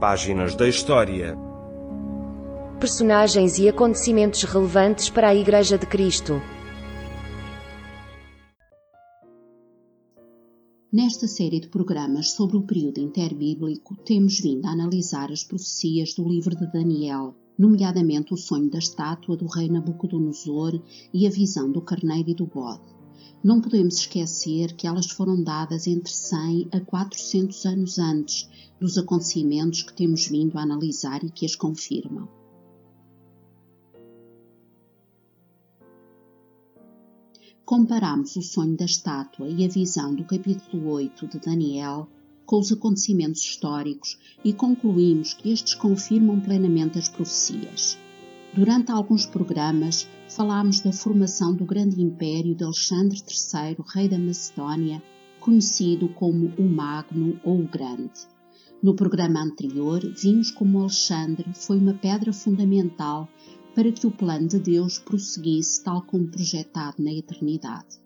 Páginas da História. Personagens e acontecimentos relevantes para a Igreja de Cristo. Nesta série de programas sobre o período interbíblico, temos vindo a analisar as profecias do livro de Daniel, nomeadamente o sonho da estátua do rei Nabucodonosor e a visão do carneiro e do bode. Não podemos esquecer que elas foram dadas entre 100 a 400 anos antes dos acontecimentos que temos vindo a analisar e que as confirmam. Comparamos o sonho da estátua e a visão do capítulo 8 de Daniel com os acontecimentos históricos e concluímos que estes confirmam plenamente as profecias. Durante alguns programas falámos da formação do grande império de Alexandre III, rei da Macedónia, conhecido como o Magno ou o Grande. No programa anterior, vimos como Alexandre foi uma pedra fundamental para que o plano de Deus prosseguisse tal como projetado na eternidade.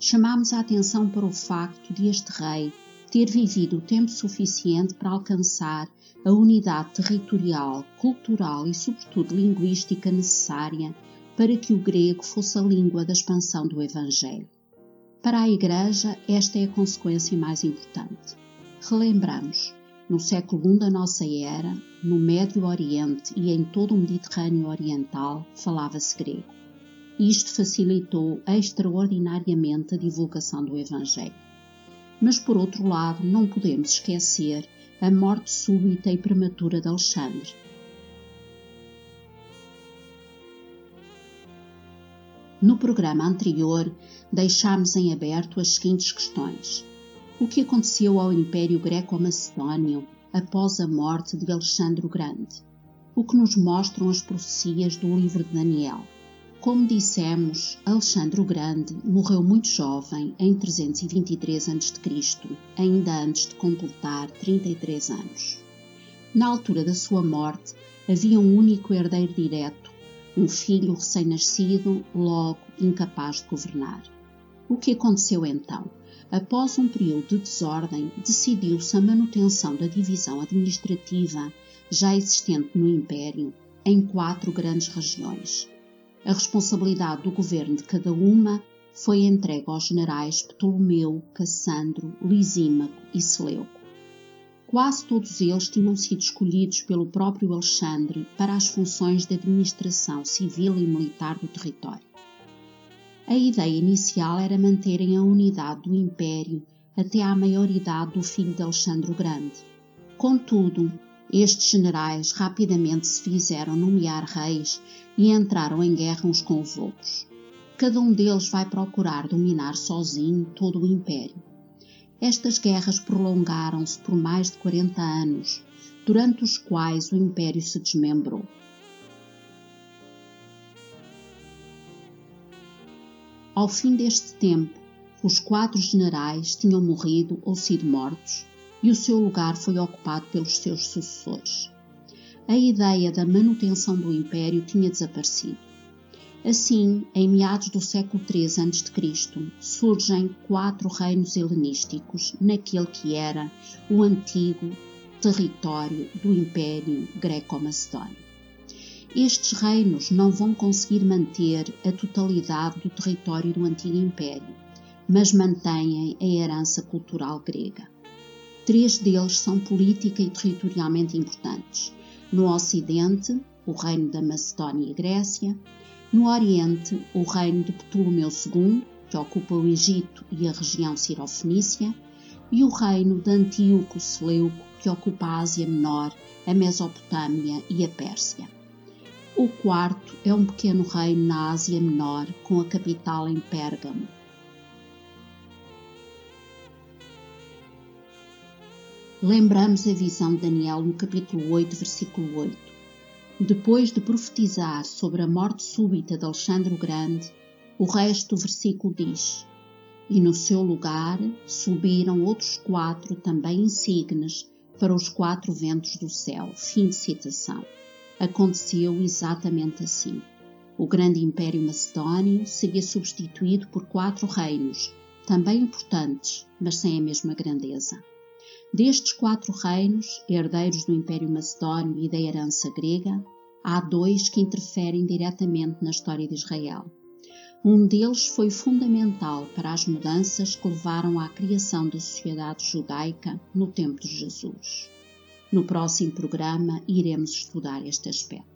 Chamámos a atenção para o facto de este rei ter vivido o tempo suficiente para alcançar a unidade territorial, cultural e, sobretudo, linguística necessária para que o grego fosse a língua da expansão do Evangelho. Para a Igreja, esta é a consequência mais importante. Relembramos, no século I da nossa era, no Médio Oriente e em todo o Mediterrâneo Oriental, falava-se grego. Isto facilitou extraordinariamente a divulgação do Evangelho. Mas, por outro lado, não podemos esquecer a morte súbita e prematura de Alexandre. No programa anterior, deixámos em aberto as seguintes questões. O que aconteceu ao Império Greco-Macedónio após a morte de Alexandre o Grande? O que nos mostram as profecias do livro de Daniel? Como dissemos, Alexandre o Grande morreu muito jovem, em 323 a.C., ainda antes de completar 33 anos. Na altura da sua morte, havia um único herdeiro direto, um filho recém-nascido, logo incapaz de governar. O que aconteceu então? Após um período de desordem, decidiu-se a manutenção da divisão administrativa já existente no Império em quatro grandes regiões a responsabilidade do governo de cada uma foi entregue aos generais Ptolomeu, Cassandro, Lisímaco e Seleuco. Quase todos eles tinham sido escolhidos pelo próprio Alexandre para as funções de administração civil e militar do território. A ideia inicial era manterem a unidade do império até à maioridade do filho de Alexandre o Grande. Contudo, estes generais rapidamente se fizeram nomear reis e entraram em guerra uns com os outros. Cada um deles vai procurar dominar sozinho todo o império. Estas guerras prolongaram-se por mais de 40 anos, durante os quais o império se desmembrou. Ao fim deste tempo, os quatro generais tinham morrido ou sido mortos e o seu lugar foi ocupado pelos seus sucessores. A ideia da manutenção do império tinha desaparecido. Assim, em meados do século III a.C., surgem quatro reinos helenísticos naquele que era o antigo território do Império Greco-Macedónio. Estes reinos não vão conseguir manter a totalidade do território do antigo Império, mas mantêm a herança cultural grega. Três deles são política e territorialmente importantes. No Ocidente, o reino da Macedónia e Grécia. No Oriente, o reino de Ptolomeu II, que ocupa o Egito e a região Cirofenícia. E o reino de Antíoco Seleuco, que ocupa a Ásia Menor, a Mesopotâmia e a Pérsia. O quarto é um pequeno reino na Ásia Menor, com a capital em Pérgamo. Lembramos a visão de Daniel no capítulo 8, versículo 8. Depois de profetizar sobre a morte súbita de Alexandre o Grande, o resto do versículo diz: E no seu lugar subiram outros quatro também insignes para os quatro ventos do céu. Fim de citação. Aconteceu exatamente assim. O grande império macedónio seria substituído por quatro reinos, também importantes, mas sem a mesma grandeza. Destes quatro reinos, herdeiros do Império Macedónio e da herança grega, há dois que interferem diretamente na história de Israel. Um deles foi fundamental para as mudanças que levaram à criação da sociedade judaica no tempo de Jesus. No próximo programa iremos estudar este aspecto.